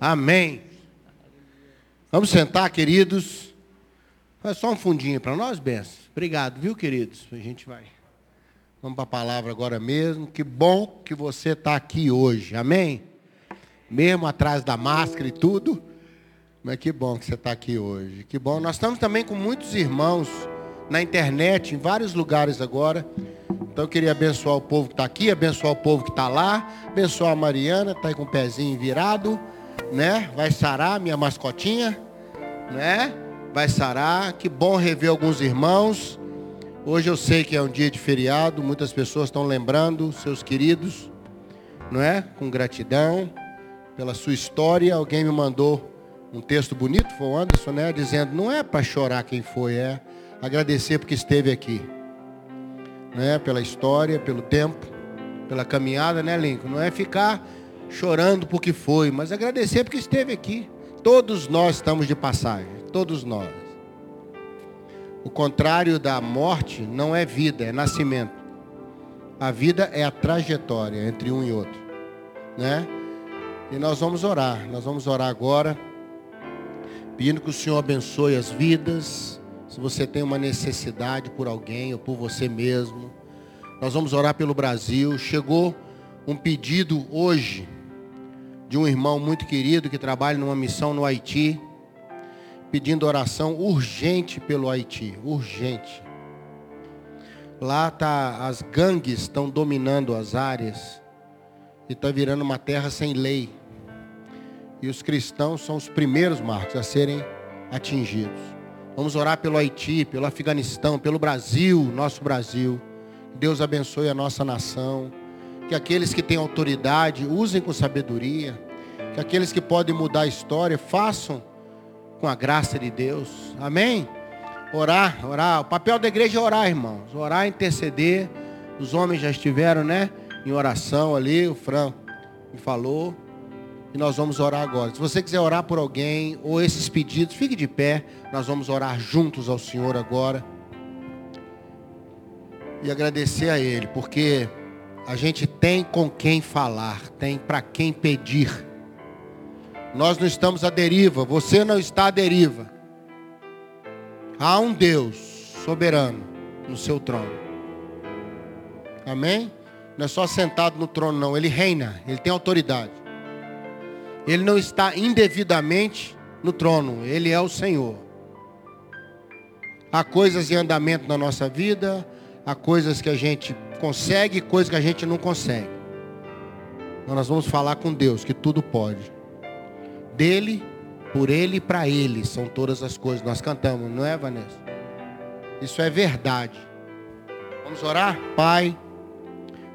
Amém. Vamos sentar, queridos. Faz só um fundinho para nós, Benção. Obrigado, viu, queridos? A gente vai. Vamos para a palavra agora mesmo. Que bom que você está aqui hoje. Amém? Mesmo atrás da máscara e tudo. Mas que bom que você está aqui hoje. Que bom. Nós estamos também com muitos irmãos na internet, em vários lugares agora. Então eu queria abençoar o povo que está aqui, abençoar o povo que está lá, abençoar a Mariana, está aí com o pezinho virado, né? Vai sarar minha mascotinha, né? Vai sarar. Que bom rever alguns irmãos. Hoje eu sei que é um dia de feriado, muitas pessoas estão lembrando seus queridos, não é? Com gratidão pela sua história. Alguém me mandou um texto bonito, foi o Anderson, né? Dizendo, não é para chorar quem foi, é agradecer porque esteve aqui né, pela história, pelo tempo, pela caminhada, né, Lincoln? Não é ficar chorando porque foi, mas agradecer porque esteve aqui. Todos nós estamos de passagem, todos nós. O contrário da morte não é vida, é nascimento. A vida é a trajetória entre um e outro, né? E nós vamos orar, nós vamos orar agora, pedindo que o Senhor abençoe as vidas, se você tem uma necessidade por alguém ou por você mesmo, nós vamos orar pelo Brasil. Chegou um pedido hoje de um irmão muito querido que trabalha numa missão no Haiti, pedindo oração urgente pelo Haiti, urgente. Lá tá as gangues estão dominando as áreas e está virando uma terra sem lei. E os cristãos são os primeiros marcos a serem atingidos. Vamos orar pelo Haiti, pelo Afeganistão, pelo Brasil, nosso Brasil. Deus abençoe a nossa nação. Que aqueles que têm autoridade usem com sabedoria. Que aqueles que podem mudar a história façam com a graça de Deus. Amém? Orar, orar. O papel da igreja é orar, irmãos. Orar, interceder. Os homens já estiveram, né? Em oração ali. O Fran me falou. E nós vamos orar agora. Se você quiser orar por alguém ou esses pedidos, fique de pé. Nós vamos orar juntos ao Senhor agora. E agradecer a Ele, porque a gente tem com quem falar, tem para quem pedir. Nós não estamos à deriva, você não está à deriva. Há um Deus soberano no seu trono. Amém? Não é só sentado no trono, não. Ele reina, ele tem autoridade. Ele não está indevidamente no trono, ele é o Senhor. Há coisas em andamento na nossa vida, há coisas que a gente consegue, coisas que a gente não consegue. Então nós vamos falar com Deus que tudo pode. Dele, por ele e para ele são todas as coisas. Nós cantamos, não é, Vanessa? Isso é verdade. Vamos orar? Pai,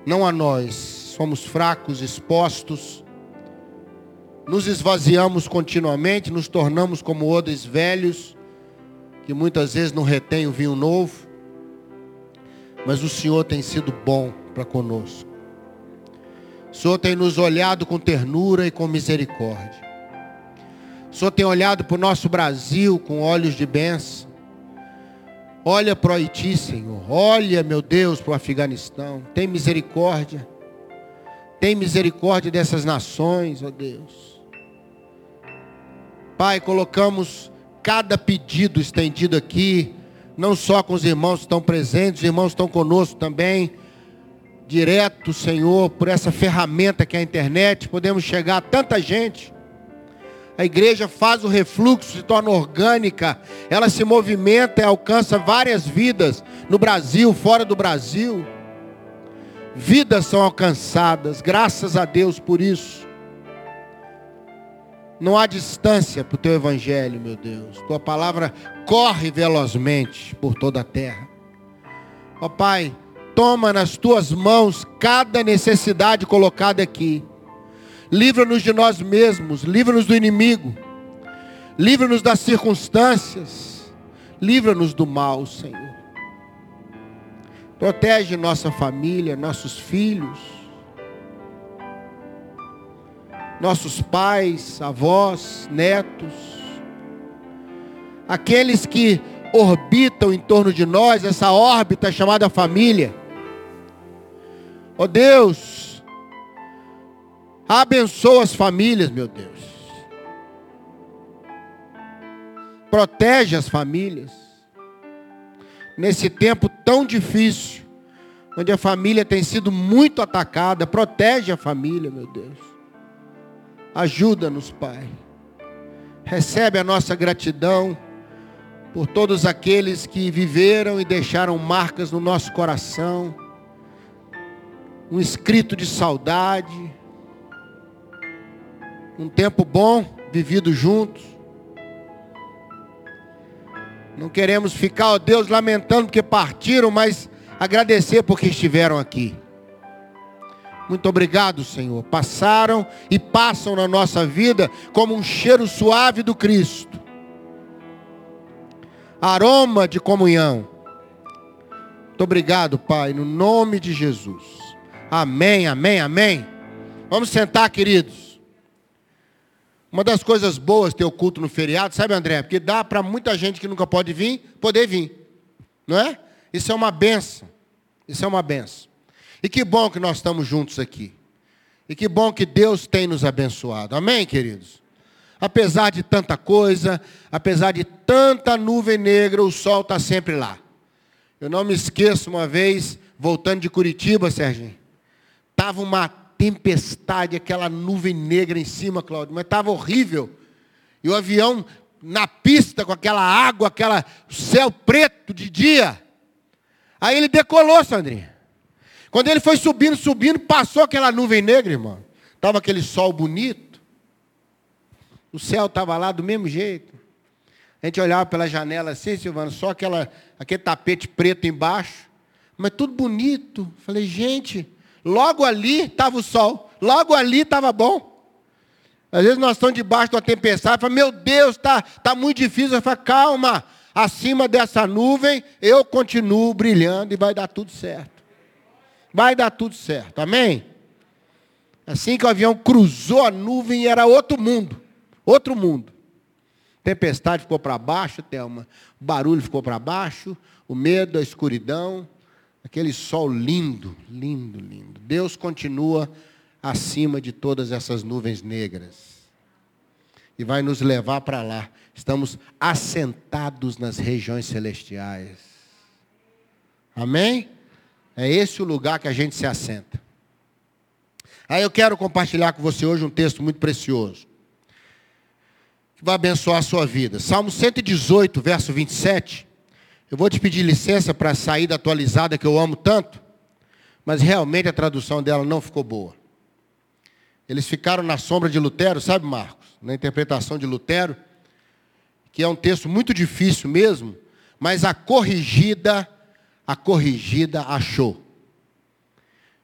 não a nós, somos fracos, expostos nos esvaziamos continuamente, nos tornamos como odres velhos, que muitas vezes não retém o vinho novo. Mas o Senhor tem sido bom para conosco. O Senhor tem nos olhado com ternura e com misericórdia. O Senhor tem olhado para o nosso Brasil com olhos de bênção. Olha para o Haiti, Senhor. Olha, meu Deus, para o Afeganistão. Tem misericórdia. Tem misericórdia dessas nações, ó Deus. Pai, colocamos cada pedido estendido aqui, não só com os irmãos que estão presentes, os irmãos estão conosco também, direto, Senhor, por essa ferramenta que é a internet, podemos chegar a tanta gente. A igreja faz o refluxo, se torna orgânica, ela se movimenta e alcança várias vidas no Brasil, fora do Brasil. Vidas são alcançadas, graças a Deus por isso. Não há distância para o teu evangelho, meu Deus. Tua palavra corre velozmente por toda a terra. Ó Pai, toma nas tuas mãos cada necessidade colocada aqui. Livra-nos de nós mesmos, livra-nos do inimigo. Livra-nos das circunstâncias. Livra-nos do mal, Senhor. Protege nossa família, nossos filhos nossos pais, avós, netos, aqueles que orbitam em torno de nós, essa órbita chamada família. Ó oh Deus, abençoa as famílias, meu Deus. Protege as famílias. Nesse tempo tão difícil, onde a família tem sido muito atacada, protege a família, meu Deus. Ajuda-nos, Pai. Recebe a nossa gratidão por todos aqueles que viveram e deixaram marcas no nosso coração. Um escrito de saudade. Um tempo bom vivido juntos. Não queremos ficar, ó Deus, lamentando porque partiram, mas agradecer porque estiveram aqui. Muito obrigado, Senhor. Passaram e passam na nossa vida como um cheiro suave do Cristo. Aroma de comunhão. Muito obrigado, Pai, no nome de Jesus. Amém, amém, amém. Vamos sentar, queridos. Uma das coisas boas ter o culto no feriado, sabe, André? Porque dá para muita gente que nunca pode vir, poder vir. Não é? Isso é uma benção. Isso é uma benção. E que bom que nós estamos juntos aqui. E que bom que Deus tem nos abençoado. Amém, queridos? Apesar de tanta coisa, apesar de tanta nuvem negra, o sol está sempre lá. Eu não me esqueço uma vez, voltando de Curitiba, Serginho. Estava uma tempestade, aquela nuvem negra em cima, Cláudio, mas estava horrível. E o avião na pista com aquela água, aquela céu preto de dia. Aí ele decolou, Sandrinha. Quando ele foi subindo, subindo, passou aquela nuvem negra, irmão. Estava aquele sol bonito. O céu estava lá do mesmo jeito. A gente olhava pela janela assim, Silvano, só aquela, aquele tapete preto embaixo. Mas tudo bonito. Falei, gente, logo ali estava o sol. Logo ali estava bom. Às vezes nós estamos debaixo de uma tempestade. Fala, meu Deus, está tá muito difícil. Eu falo, calma acima dessa nuvem, eu continuo brilhando e vai dar tudo certo. Vai dar tudo certo, amém? Assim que o avião cruzou a nuvem, era outro mundo, outro mundo. Tempestade ficou para baixo, Thelma. Barulho ficou para baixo, o medo, a escuridão, aquele sol lindo, lindo, lindo. Deus continua acima de todas essas nuvens negras. E vai nos levar para lá. Estamos assentados nas regiões celestiais. Amém? É esse o lugar que a gente se assenta. Aí eu quero compartilhar com você hoje um texto muito precioso. Que vai abençoar a sua vida. Salmo 118, verso 27. Eu vou te pedir licença para a saída atualizada que eu amo tanto, mas realmente a tradução dela não ficou boa. Eles ficaram na sombra de Lutero, sabe, Marcos? Na interpretação de Lutero que é um texto muito difícil mesmo, mas a corrigida, a corrigida achou.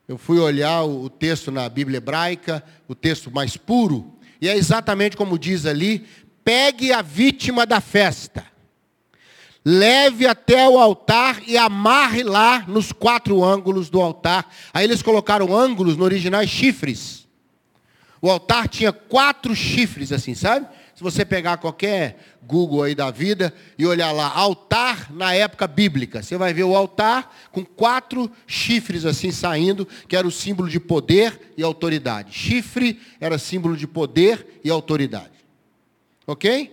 Eu fui olhar o texto na Bíblia hebraica, o texto mais puro, e é exatamente como diz ali: pegue a vítima da festa, leve até o altar e amarre lá nos quatro ângulos do altar. Aí eles colocaram ângulos no original chifres. O altar tinha quatro chifres, assim, sabe? Se você pegar qualquer Google aí da vida e olhar lá, altar na época bíblica, você vai ver o altar com quatro chifres assim saindo, que era o símbolo de poder e autoridade. Chifre era símbolo de poder e autoridade. Ok?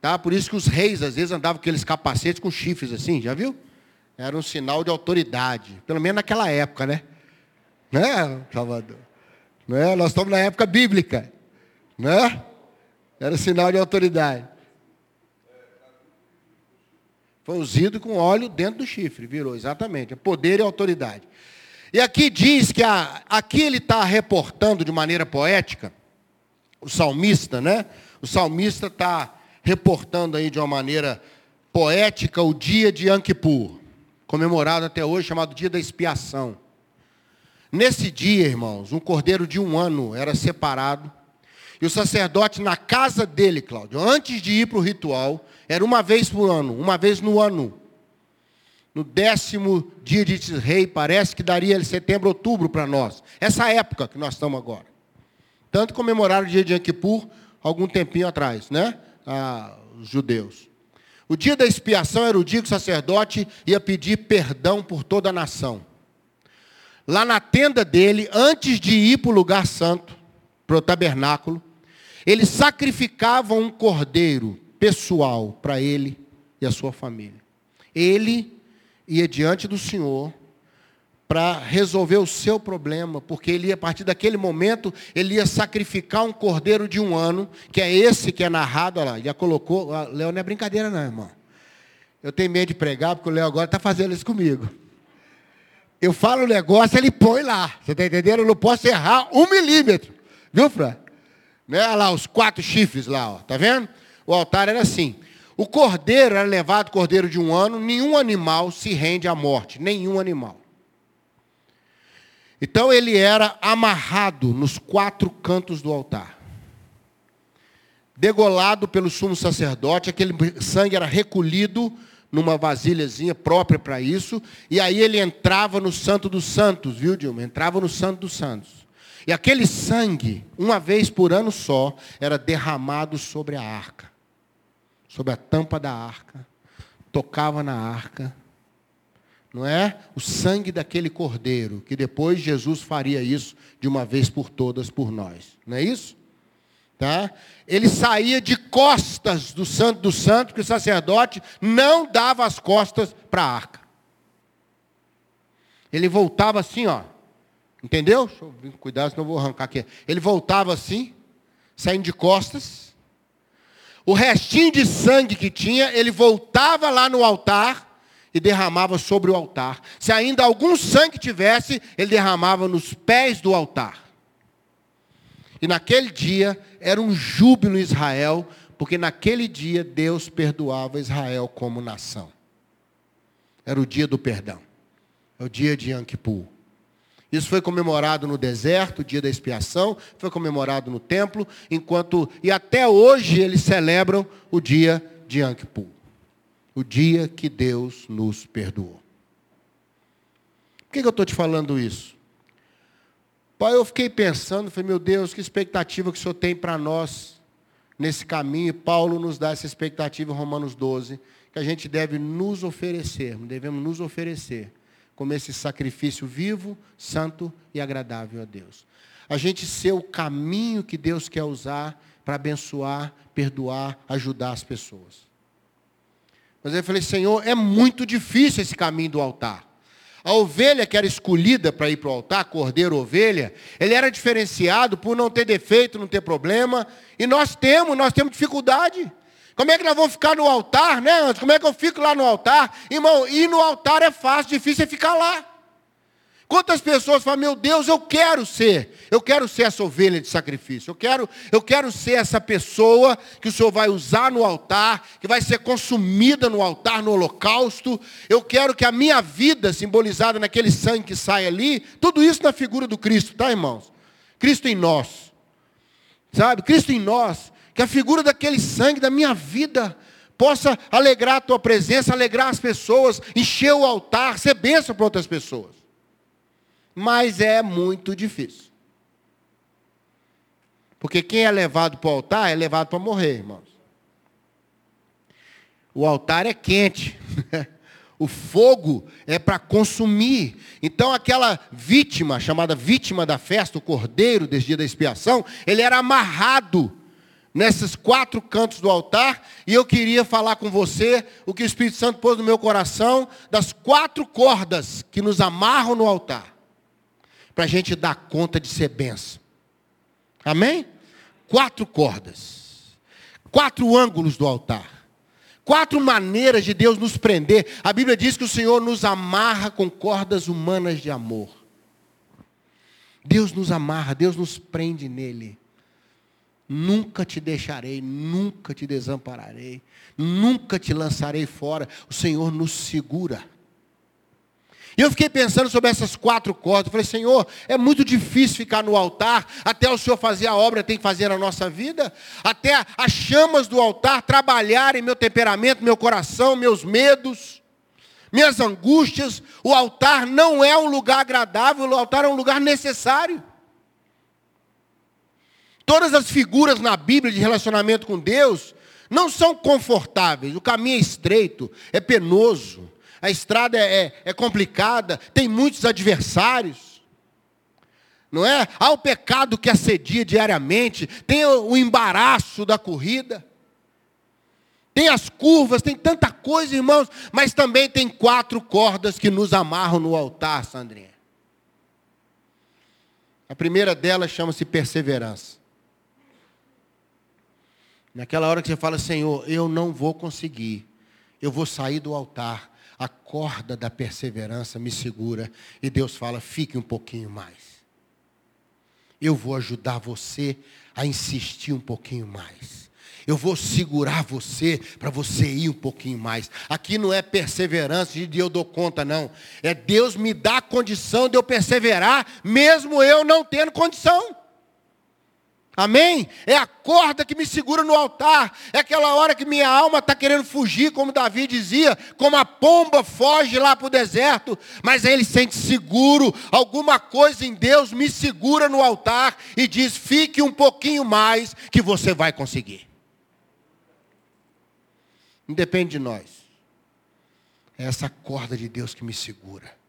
Tá? Por isso que os reis às vezes andavam com aqueles capacetes com chifres assim, já viu? Era um sinal de autoridade. Pelo menos naquela época, né? Né, Salvador? Né? Nós estamos na época bíblica. Né? Era sinal de autoridade. Foi ungido com óleo dentro do chifre, virou, exatamente. É poder e autoridade. E aqui diz que a, aqui ele está reportando de maneira poética, o salmista, né? O salmista está reportando aí de uma maneira poética o dia de Kippur, comemorado até hoje, chamado dia da expiação. Nesse dia, irmãos, um cordeiro de um ano era separado e o sacerdote na casa dele, Cláudio, antes de ir para o ritual, era uma vez por ano, uma vez no ano. No décimo dia de rei, parece que daria setembro, outubro para nós. Essa época que nós estamos agora. Tanto comemoraram o dia de Anquipur algum tempinho atrás, né? Ah, os judeus. O dia da expiação era o dia que o sacerdote ia pedir perdão por toda a nação. Lá na tenda dele, antes de ir para o lugar santo, para o tabernáculo, eles sacrificavam um cordeiro pessoal para ele e a sua família. Ele ia diante do Senhor para resolver o seu problema, porque ele ia, a partir daquele momento, ele ia sacrificar um cordeiro de um ano, que é esse que é narrado, olha lá, já colocou, Léo não é brincadeira não, irmão. Eu tenho medo de pregar, porque o Léo agora está fazendo isso comigo. Eu falo o negócio, ele põe lá. Você está entendendo? Eu não posso errar um milímetro. Viu, Fran? Né? Olha lá, os quatro chifres lá, ó. Tá vendo? O altar era assim. O cordeiro era levado, cordeiro de um ano, nenhum animal se rende à morte. Nenhum animal. Então ele era amarrado nos quatro cantos do altar. Degolado pelo sumo sacerdote, aquele sangue era recolhido numa vasilhazinha própria para isso, e aí ele entrava no Santo dos Santos, viu, Dilma? Entrava no Santo dos Santos. E aquele sangue, uma vez por ano só, era derramado sobre a arca, sobre a tampa da arca, tocava na arca, não é? O sangue daquele cordeiro, que depois Jesus faria isso de uma vez por todas por nós, não é isso? Tá? Ele saía de costas do santo do santo, porque o sacerdote não dava as costas para a arca. Ele voltava assim, ó. Entendeu? Deixa eu vir cuidado, senão eu vou arrancar aqui. Ele voltava assim, saindo de costas. O restinho de sangue que tinha, ele voltava lá no altar e derramava sobre o altar. Se ainda algum sangue tivesse, ele derramava nos pés do altar. E naquele dia era um júbilo em Israel, porque naquele dia Deus perdoava Israel como nação. Era o dia do perdão. É o dia de Yom. Isso foi comemorado no deserto, o dia da expiação, foi comemorado no templo, enquanto e até hoje eles celebram o dia de Kippur. O dia que Deus nos perdoou. Por que, que eu estou te falando isso? Pai, eu fiquei pensando, falei, meu Deus, que expectativa que o Senhor tem para nós nesse caminho. Paulo nos dá essa expectativa em Romanos 12, que a gente deve nos oferecer, devemos nos oferecer como esse sacrifício vivo, santo e agradável a Deus. A gente ser o caminho que Deus quer usar para abençoar, perdoar, ajudar as pessoas. Mas eu falei, Senhor, é muito difícil esse caminho do altar. A ovelha que era escolhida para ir para o altar, cordeiro, ovelha, ele era diferenciado por não ter defeito, não ter problema. E nós temos, nós temos dificuldade. Como é que nós vamos ficar no altar, né? Como é que eu fico lá no altar? Irmão, ir no altar é fácil, difícil é ficar lá. Quantas pessoas falam, meu Deus, eu quero ser, eu quero ser essa ovelha de sacrifício, eu quero, eu quero ser essa pessoa que o Senhor vai usar no altar, que vai ser consumida no altar, no holocausto. Eu quero que a minha vida, simbolizada naquele sangue que sai ali, tudo isso na figura do Cristo, tá, irmãos? Cristo em nós. Sabe? Cristo em nós. Que a figura daquele sangue da minha vida possa alegrar a tua presença, alegrar as pessoas, encher o altar, ser bênção para outras pessoas mas é muito difícil. Porque quem é levado para o altar é levado para morrer, irmãos. O altar é quente. o fogo é para consumir. Então, aquela vítima, chamada vítima da festa, o cordeiro desse dia da expiação, ele era amarrado nesses quatro cantos do altar. E eu queria falar com você o que o Espírito Santo pôs no meu coração, das quatro cordas que nos amarram no altar para a gente dar conta de ser benção. Amém? Quatro cordas, quatro ângulos do altar, quatro maneiras de Deus nos prender. A Bíblia diz que o Senhor nos amarra com cordas humanas de amor. Deus nos amarra, Deus nos prende nele. Nunca te deixarei, nunca te desampararei, nunca te lançarei fora. O Senhor nos segura. E eu fiquei pensando sobre essas quatro cordas. Eu falei, Senhor, é muito difícil ficar no altar, até o Senhor fazer a obra, tem que fazer na nossa vida, até as chamas do altar trabalharem meu temperamento, meu coração, meus medos, minhas angústias. O altar não é um lugar agradável, o altar é um lugar necessário. Todas as figuras na Bíblia de relacionamento com Deus não são confortáveis. O caminho é estreito, é penoso a estrada é, é, é complicada, tem muitos adversários. Não é? Há o pecado que assedia diariamente, tem o, embaraço da corrida. Tem as curvas, tem tanta coisa, irmãos, mas também tem quatro cordas que nos amarram no altar, Sandrinha. A primeira delas chama-se perseverança. Naquela hora que você fala, Senhor, eu não vou conseguir, eu vou sair do altar, a corda da perseverança me segura, e Deus fala, fique um pouquinho mais. Eu vou ajudar você a insistir um pouquinho mais. Eu vou segurar você para você ir um pouquinho mais. Aqui não é perseverança de eu dou conta, não. É Deus me dá condição de eu perseverar, mesmo eu não tendo condição. Amém? É a corda que me segura no altar. É aquela hora que minha alma está querendo fugir, como Davi dizia, como a pomba foge lá para o deserto, mas ele sente seguro. Alguma coisa em Deus me segura no altar e diz: fique um pouquinho mais que você vai conseguir. Não depende de nós. É essa corda de Deus que me segura.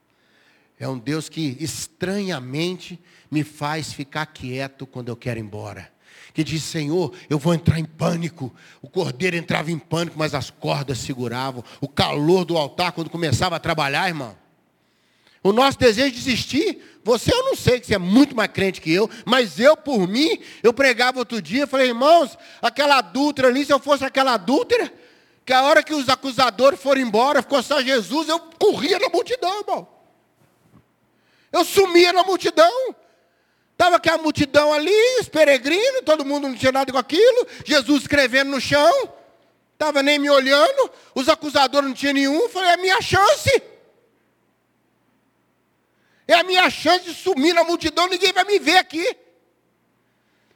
É um Deus que estranhamente me faz ficar quieto quando eu quero ir embora. Que diz, Senhor, eu vou entrar em pânico. O cordeiro entrava em pânico, mas as cordas seguravam. O calor do altar quando começava a trabalhar, irmão. O nosso desejo de desistir, você eu não sei que você é muito mais crente que eu, mas eu, por mim, eu pregava outro dia, falei, irmãos, aquela adúltera ali, se eu fosse aquela adúltera, que a hora que os acusadores foram embora, ficou só Jesus, eu corria na multidão, irmão. Eu sumia na multidão. Estava aquela multidão ali, os peregrinos, todo mundo não tinha nada com aquilo. Jesus escrevendo no chão. Estava nem me olhando. Os acusadores não tinham nenhum. Falei, é a minha chance. É a minha chance de sumir na multidão, ninguém vai me ver aqui.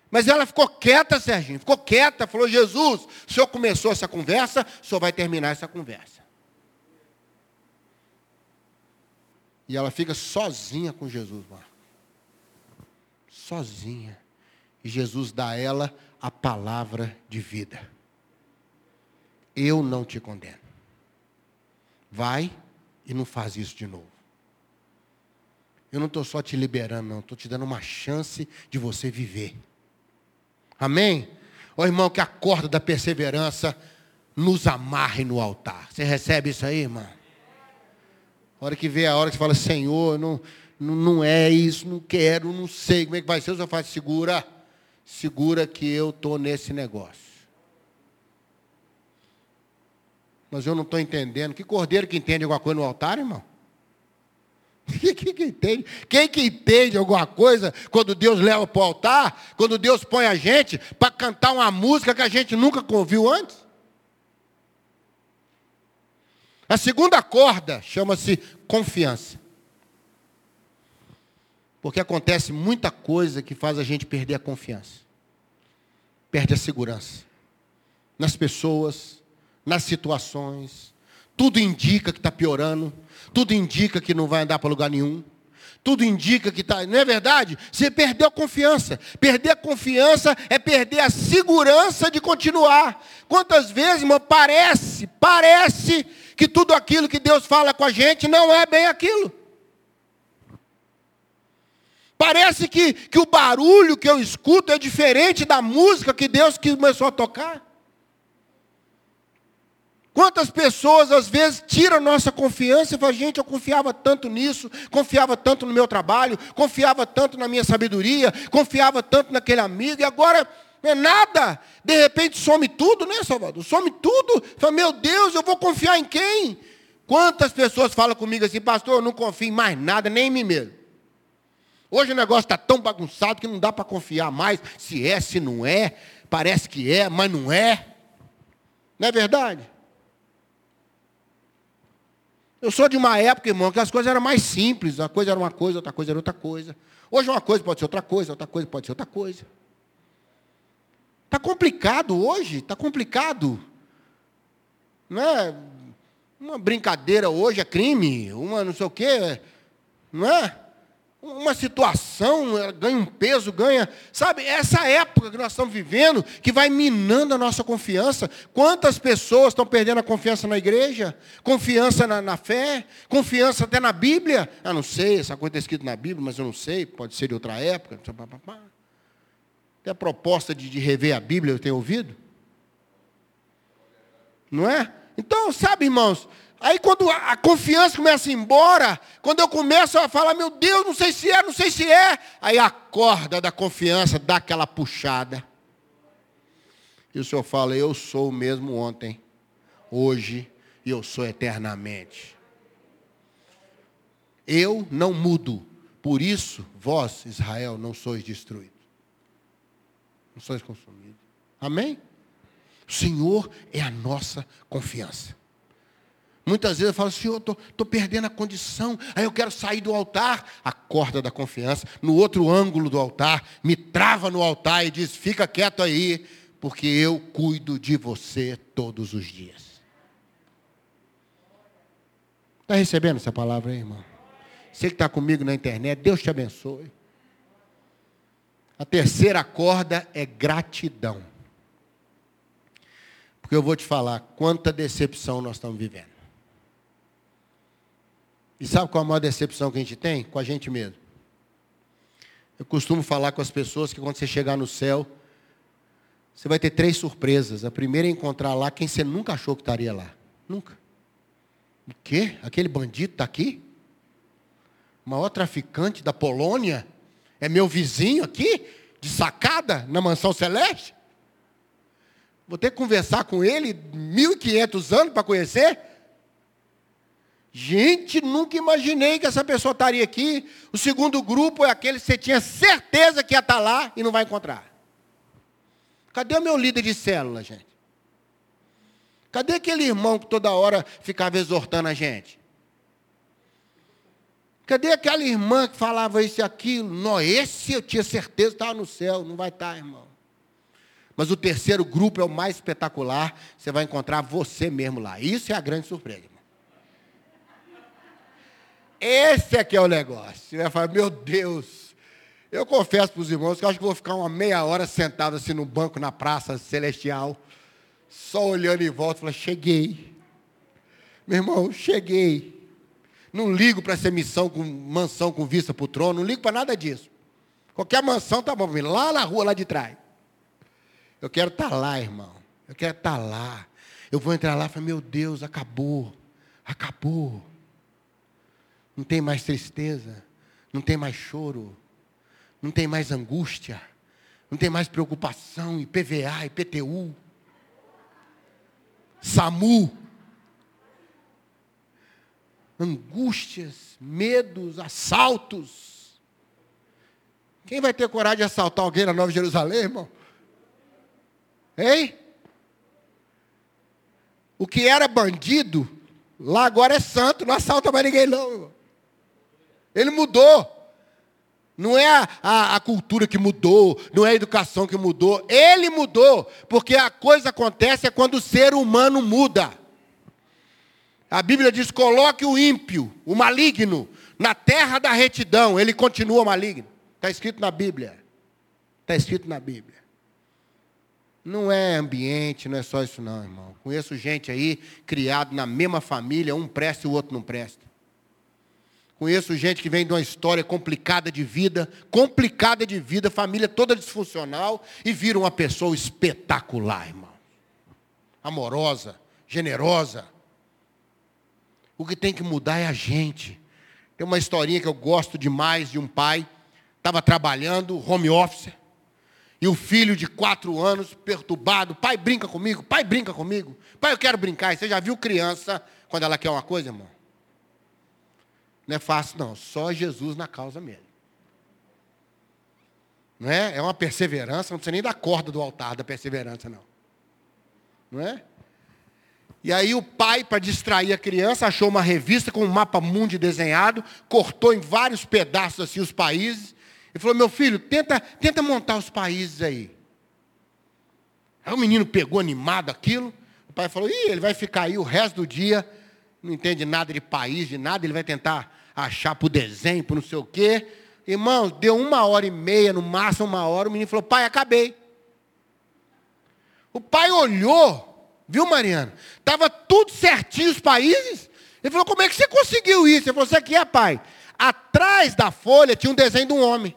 Mas ela ficou quieta, Serginho, ficou quieta, falou: Jesus, o senhor começou essa conversa, o senhor vai terminar essa conversa. E ela fica sozinha com Jesus, Marco. Sozinha. E Jesus dá a ela a palavra de vida. Eu não te condeno. Vai e não faz isso de novo. Eu não estou só te liberando, não. Estou te dando uma chance de você viver. Amém? Ó irmão, que a corda da perseverança nos amarre no altar. Você recebe isso aí, irmão? A hora que vê a hora que você fala, Senhor, não, não, não é isso, não quero, não sei como é que vai ser. Eu falo, segura, segura que eu estou nesse negócio. Mas eu não estou entendendo. Que cordeiro que entende alguma coisa no altar, irmão? Quem que entende? Quem que entende alguma coisa quando Deus leva para o altar? Quando Deus põe a gente para cantar uma música que a gente nunca ouviu antes? A segunda corda chama-se confiança. Porque acontece muita coisa que faz a gente perder a confiança. Perde a segurança. Nas pessoas, nas situações. Tudo indica que está piorando. Tudo indica que não vai andar para lugar nenhum. Tudo indica que está. Não é verdade? Você perdeu a confiança. Perder a confiança é perder a segurança de continuar. Quantas vezes, irmão, parece, parece que tudo aquilo que Deus fala com a gente não é bem aquilo. Parece que, que o barulho que eu escuto é diferente da música que Deus começou a tocar. Quantas pessoas às vezes tiram nossa confiança e falam, gente, eu confiava tanto nisso, confiava tanto no meu trabalho, confiava tanto na minha sabedoria, confiava tanto naquele amigo, e agora não é nada. De repente some tudo, né, Salvador? Some tudo. Fala, meu Deus, eu vou confiar em quem? Quantas pessoas falam comigo assim, pastor, eu não confio em mais nada, nem em mim mesmo. Hoje o negócio está tão bagunçado que não dá para confiar mais se é, se não é. Parece que é, mas não é. Não é verdade? Eu sou de uma época, irmão, que as coisas eram mais simples. Uma coisa era uma coisa, outra coisa era outra coisa. Hoje uma coisa pode ser outra coisa, outra coisa pode ser outra coisa. Está complicado hoje, está complicado. Não é? Uma brincadeira hoje é crime, uma não sei o quê, não é? uma situação ganha um peso, ganha. Sabe, essa época que nós estamos vivendo, que vai minando a nossa confiança. Quantas pessoas estão perdendo a confiança na igreja? Confiança na, na fé? Confiança até na Bíblia? Eu não sei, essa coisa está escrita na Bíblia, mas eu não sei, pode ser de outra época. Tem a proposta de, de rever a Bíblia, eu tenho ouvido? Não é? Então, sabe, irmãos, aí quando a confiança começa a ir embora, quando eu começo a falar, meu Deus, não sei se é, não sei se é, aí a corda da confiança dá aquela puxada. E o Senhor fala, eu sou o mesmo ontem, hoje e eu sou eternamente. Eu não mudo, por isso vós, Israel, não sois destruídos. Não sois consumidos. Amém? O Senhor é a nossa confiança. Muitas vezes eu falo, Senhor, estou perdendo a condição, aí eu quero sair do altar, a corda da confiança, no outro ângulo do altar, me trava no altar e diz, fica quieto aí, porque eu cuido de você todos os dias. Está recebendo essa palavra aí, irmão? Você que está comigo na internet, Deus te abençoe. A terceira corda é gratidão. Porque eu vou te falar quanta decepção nós estamos vivendo. E sabe qual a maior decepção que a gente tem? Com a gente mesmo. Eu costumo falar com as pessoas que quando você chegar no céu, você vai ter três surpresas. A primeira é encontrar lá quem você nunca achou que estaria lá. Nunca. O quê? Aquele bandido está aqui? O maior traficante da Polônia? É meu vizinho aqui? De sacada na mansão celeste? Vou ter que conversar com ele 1.500 anos para conhecer? Gente, nunca imaginei que essa pessoa estaria aqui. O segundo grupo é aquele que você tinha certeza que ia estar lá e não vai encontrar. Cadê o meu líder de célula, gente? Cadê aquele irmão que toda hora ficava exortando a gente? Cadê aquela irmã que falava isso e aquilo? Não, esse eu tinha certeza que estava no céu. Não vai estar, irmão. Mas o terceiro grupo é o mais espetacular. Você vai encontrar você mesmo lá. Isso é a grande surpresa. Esse aqui é o negócio. Você vai falar, meu Deus. Eu confesso para os irmãos que eu acho que vou ficar uma meia hora sentado assim no banco na praça celestial, só olhando em volta, falando, cheguei. Meu irmão, cheguei. Não ligo para essa missão com mansão com vista para o trono, não ligo para nada disso. Qualquer mansão tá bom, lá na rua, lá de trás. Eu quero estar tá lá, irmão. Eu quero estar tá lá. Eu vou entrar lá e falar, meu Deus, acabou. Acabou. Não tem mais tristeza, não tem mais choro, não tem mais angústia, não tem mais preocupação, IPVA, IPTU, SAMU. Angústias, medos, assaltos. Quem vai ter coragem de assaltar alguém na Nova Jerusalém, irmão? Hein? O que era bandido, lá agora é santo, não assalta mais ninguém, não, irmão. Ele mudou. Não é a, a, a, cultura que mudou, não é a educação que mudou. Ele mudou, porque a coisa acontece é quando o ser humano muda. A Bíblia diz: coloque o ímpio, o maligno, na terra da retidão, ele continua maligno. Está escrito na Bíblia. Está escrito na Bíblia. Não é ambiente, não é só isso, não, irmão. Conheço gente aí, criado na mesma família, um presta e o outro não presta. Conheço gente que vem de uma história complicada de vida, complicada de vida, família toda disfuncional, e vira uma pessoa espetacular, irmão. Amorosa, generosa. O que tem que mudar é a gente. Tem uma historinha que eu gosto demais de um pai, estava trabalhando, home office, e o filho de quatro anos, perturbado, pai brinca comigo, pai brinca comigo, pai eu quero brincar. E você já viu criança quando ela quer uma coisa, irmão? Não é fácil, não. Só Jesus na causa mesmo. Não é? É uma perseverança, não precisa nem da corda do altar da perseverança, não. Não é? E aí o pai, para distrair a criança, achou uma revista com um mapa mundi desenhado, cortou em vários pedaços assim os países, e falou, meu filho, tenta, tenta montar os países aí. Aí o menino pegou animado aquilo, o pai falou, ih, ele vai ficar aí o resto do dia, não entende nada de país, de nada, ele vai tentar achar para o desenho, para não sei o quê. Irmão, deu uma hora e meia, no máximo uma hora, o menino falou, pai, acabei. O pai olhou, viu, Mariana? Estava tudo certinho os países. Ele falou, como é que você conseguiu isso? Ele falou, isso aqui é pai. Atrás da folha tinha um desenho de um homem.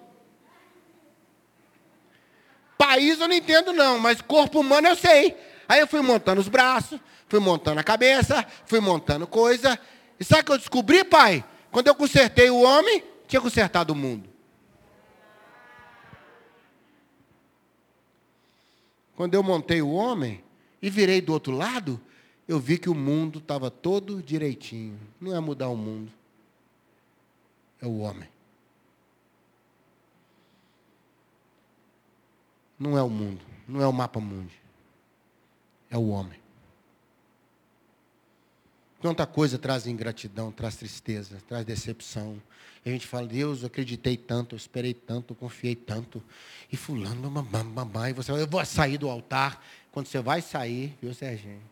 País eu não entendo não, mas corpo humano eu sei. Aí eu fui montando os braços, fui montando a cabeça, fui montando coisa. E sabe o que eu descobri, pai? Quando eu consertei o homem, tinha consertado o mundo. Quando eu montei o homem e virei do outro lado, eu vi que o mundo estava todo direitinho. Não é mudar o mundo, é o homem. Não é o mundo, não é o mapa mundo, é o homem. Quanta coisa traz ingratidão, traz tristeza, traz decepção. E a gente fala, Deus, eu acreditei tanto, eu esperei tanto, eu confiei tanto. E fulano, mamãe, e você eu vou sair do altar. Quando você vai sair, viu, Serginho?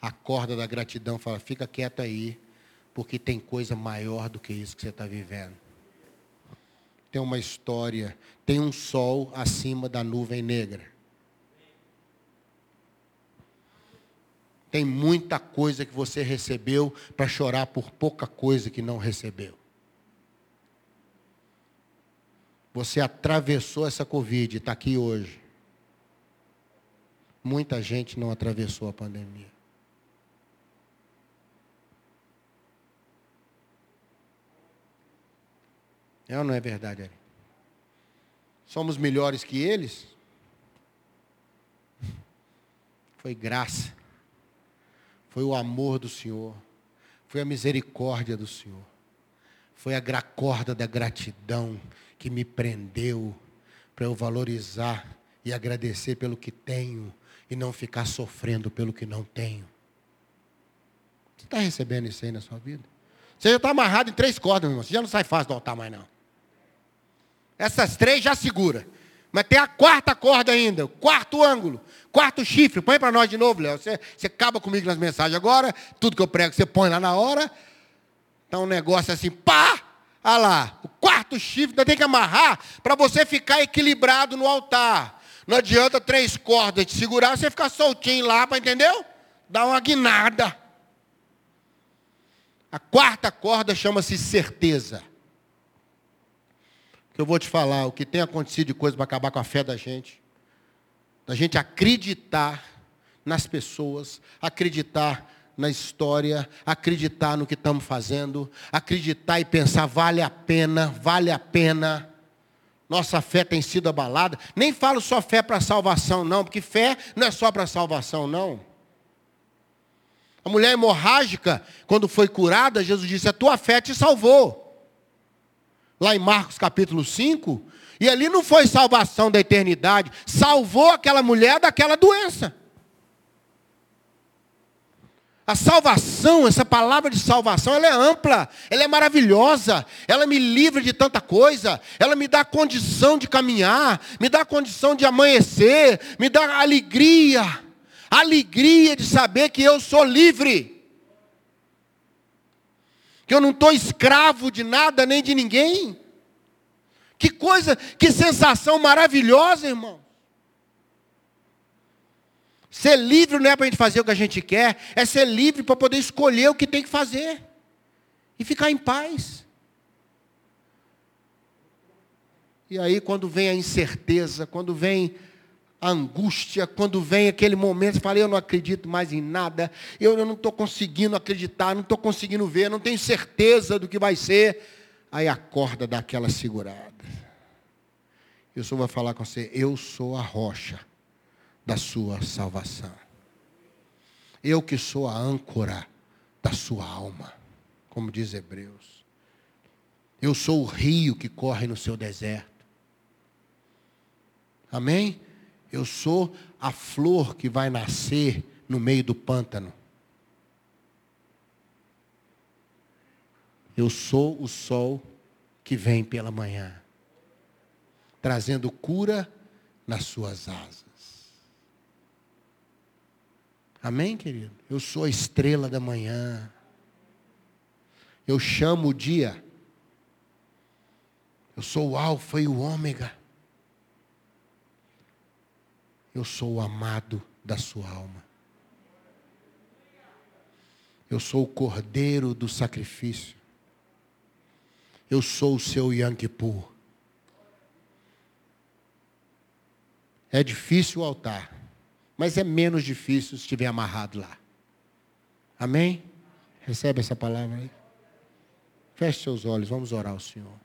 A corda da gratidão fala, fica quieto aí, porque tem coisa maior do que isso que você está vivendo. Tem uma história, tem um sol acima da nuvem negra. Tem muita coisa que você recebeu para chorar por pouca coisa que não recebeu. Você atravessou essa Covid, está aqui hoje. Muita gente não atravessou a pandemia. É ou não é verdade, Ari? Somos melhores que eles? Foi graça foi o amor do Senhor, foi a misericórdia do Senhor, foi a corda da gratidão que me prendeu para eu valorizar e agradecer pelo que tenho e não ficar sofrendo pelo que não tenho. Você está recebendo isso aí na sua vida? Você já está amarrado em três cordas, meu irmão. Você já não sai fácil do altar mais não. Essas três já segura. Mas tem a quarta corda ainda, o quarto ângulo, quarto chifre. Põe para nós de novo, Léo. Você, você acaba comigo nas mensagens agora. Tudo que eu prego você põe lá na hora. Então um negócio assim, pá! Olha lá, o quarto chifre ainda tem que amarrar para você ficar equilibrado no altar. Não adianta três cordas te segurar, você ficar soltinho lá, entendeu? Dá uma guinada. A quarta corda chama-se certeza que eu vou te falar, o que tem acontecido de coisa para acabar com a fé da gente. Da gente acreditar nas pessoas, acreditar na história, acreditar no que estamos fazendo, acreditar e pensar, vale a pena, vale a pena. Nossa fé tem sido abalada. Nem falo só fé para salvação, não, porque fé não é só para salvação, não. A mulher hemorrágica, quando foi curada, Jesus disse: A tua fé te salvou lá em Marcos capítulo 5, e ali não foi salvação da eternidade, salvou aquela mulher daquela doença. A salvação, essa palavra de salvação, ela é ampla, ela é maravilhosa, ela me livra de tanta coisa, ela me dá condição de caminhar, me dá condição de amanhecer, me dá alegria, alegria de saber que eu sou livre que eu não estou escravo de nada nem de ninguém. Que coisa, que sensação maravilhosa, irmão. Ser livre não é para a gente fazer o que a gente quer, é ser livre para poder escolher o que tem que fazer e ficar em paz. E aí, quando vem a incerteza, quando vem a angústia, quando vem aquele momento, você fala, eu não acredito mais em nada, eu, não estou conseguindo acreditar, não estou conseguindo ver, não tenho certeza do que vai ser. Aí acorda daquela segurada. E o Senhor vai falar com você, eu sou a rocha da sua salvação. Eu que sou a âncora da sua alma, como diz Hebreus. Eu sou o rio que corre no seu deserto. Amém? Eu sou a flor que vai nascer no meio do pântano. Eu sou o sol que vem pela manhã, trazendo cura nas suas asas. Amém, querido? Eu sou a estrela da manhã. Eu chamo o dia. Eu sou o alfa e o ômega. Eu sou o amado da sua alma. Eu sou o cordeiro do sacrifício. Eu sou o seu Kippur. É difícil o altar, mas é menos difícil se estiver amarrado lá. Amém? Recebe essa palavra aí. Feche seus olhos, vamos orar ao Senhor.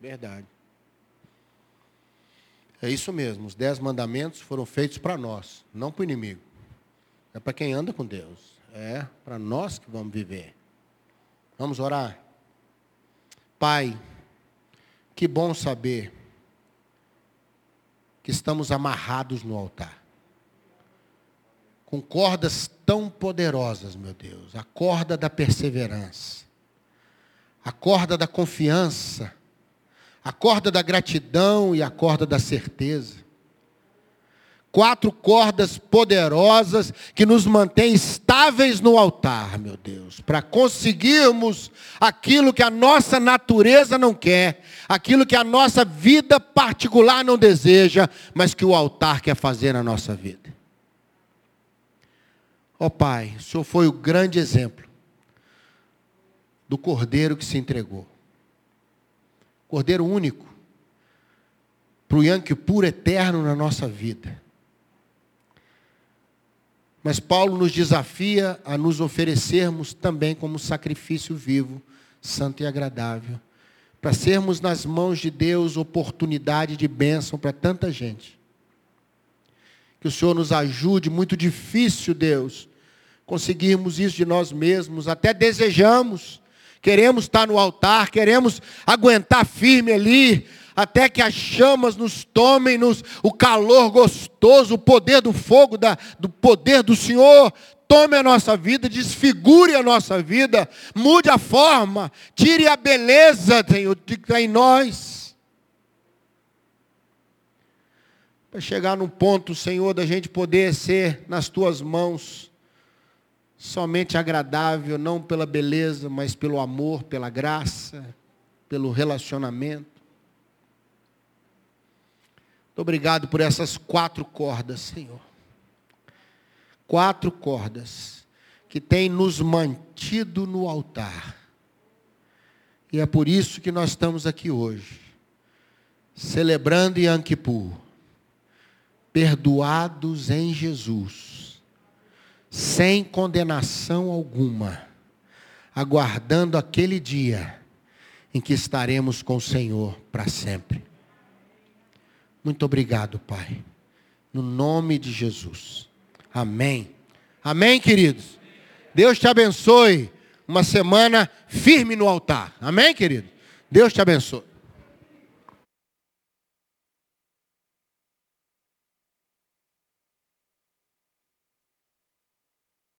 Verdade. É isso mesmo, os dez mandamentos foram feitos para nós, não para o inimigo. É para quem anda com Deus. É para nós que vamos viver. Vamos orar. Pai, que bom saber que estamos amarrados no altar. Com cordas tão poderosas, meu Deus. A corda da perseverança. A corda da confiança a corda da gratidão e a corda da certeza. Quatro cordas poderosas que nos mantêm estáveis no altar, meu Deus, para conseguirmos aquilo que a nossa natureza não quer, aquilo que a nossa vida particular não deseja, mas que o altar quer fazer na nossa vida. Ó oh, Pai, o Senhor foi o grande exemplo do cordeiro que se entregou. Cordeiro único, para o Yankee puro eterno na nossa vida. Mas Paulo nos desafia a nos oferecermos também como sacrifício vivo, santo e agradável, para sermos nas mãos de Deus oportunidade de bênção para tanta gente. Que o Senhor nos ajude, muito difícil, Deus, conseguirmos isso de nós mesmos, até desejamos, queremos estar no altar, queremos aguentar firme ali, até que as chamas nos tomem, nos, o calor gostoso, o poder do fogo, da, do poder do Senhor, tome a nossa vida, desfigure a nossa vida, mude a forma, tire a beleza que está em nós. Para chegar num ponto, Senhor, da gente poder ser nas tuas mãos somente agradável, não pela beleza, mas pelo amor, pela graça, pelo relacionamento. Obrigado por essas quatro cordas, Senhor. Quatro cordas que têm nos mantido no altar. E é por isso que nós estamos aqui hoje, celebrando Yom Kippur, perdoados em Jesus sem condenação alguma, aguardando aquele dia em que estaremos com o Senhor para sempre. Muito obrigado, Pai. No nome de Jesus. Amém. Amém, queridos. Deus te abençoe. Uma semana firme no altar. Amém, querido? Deus te abençoe.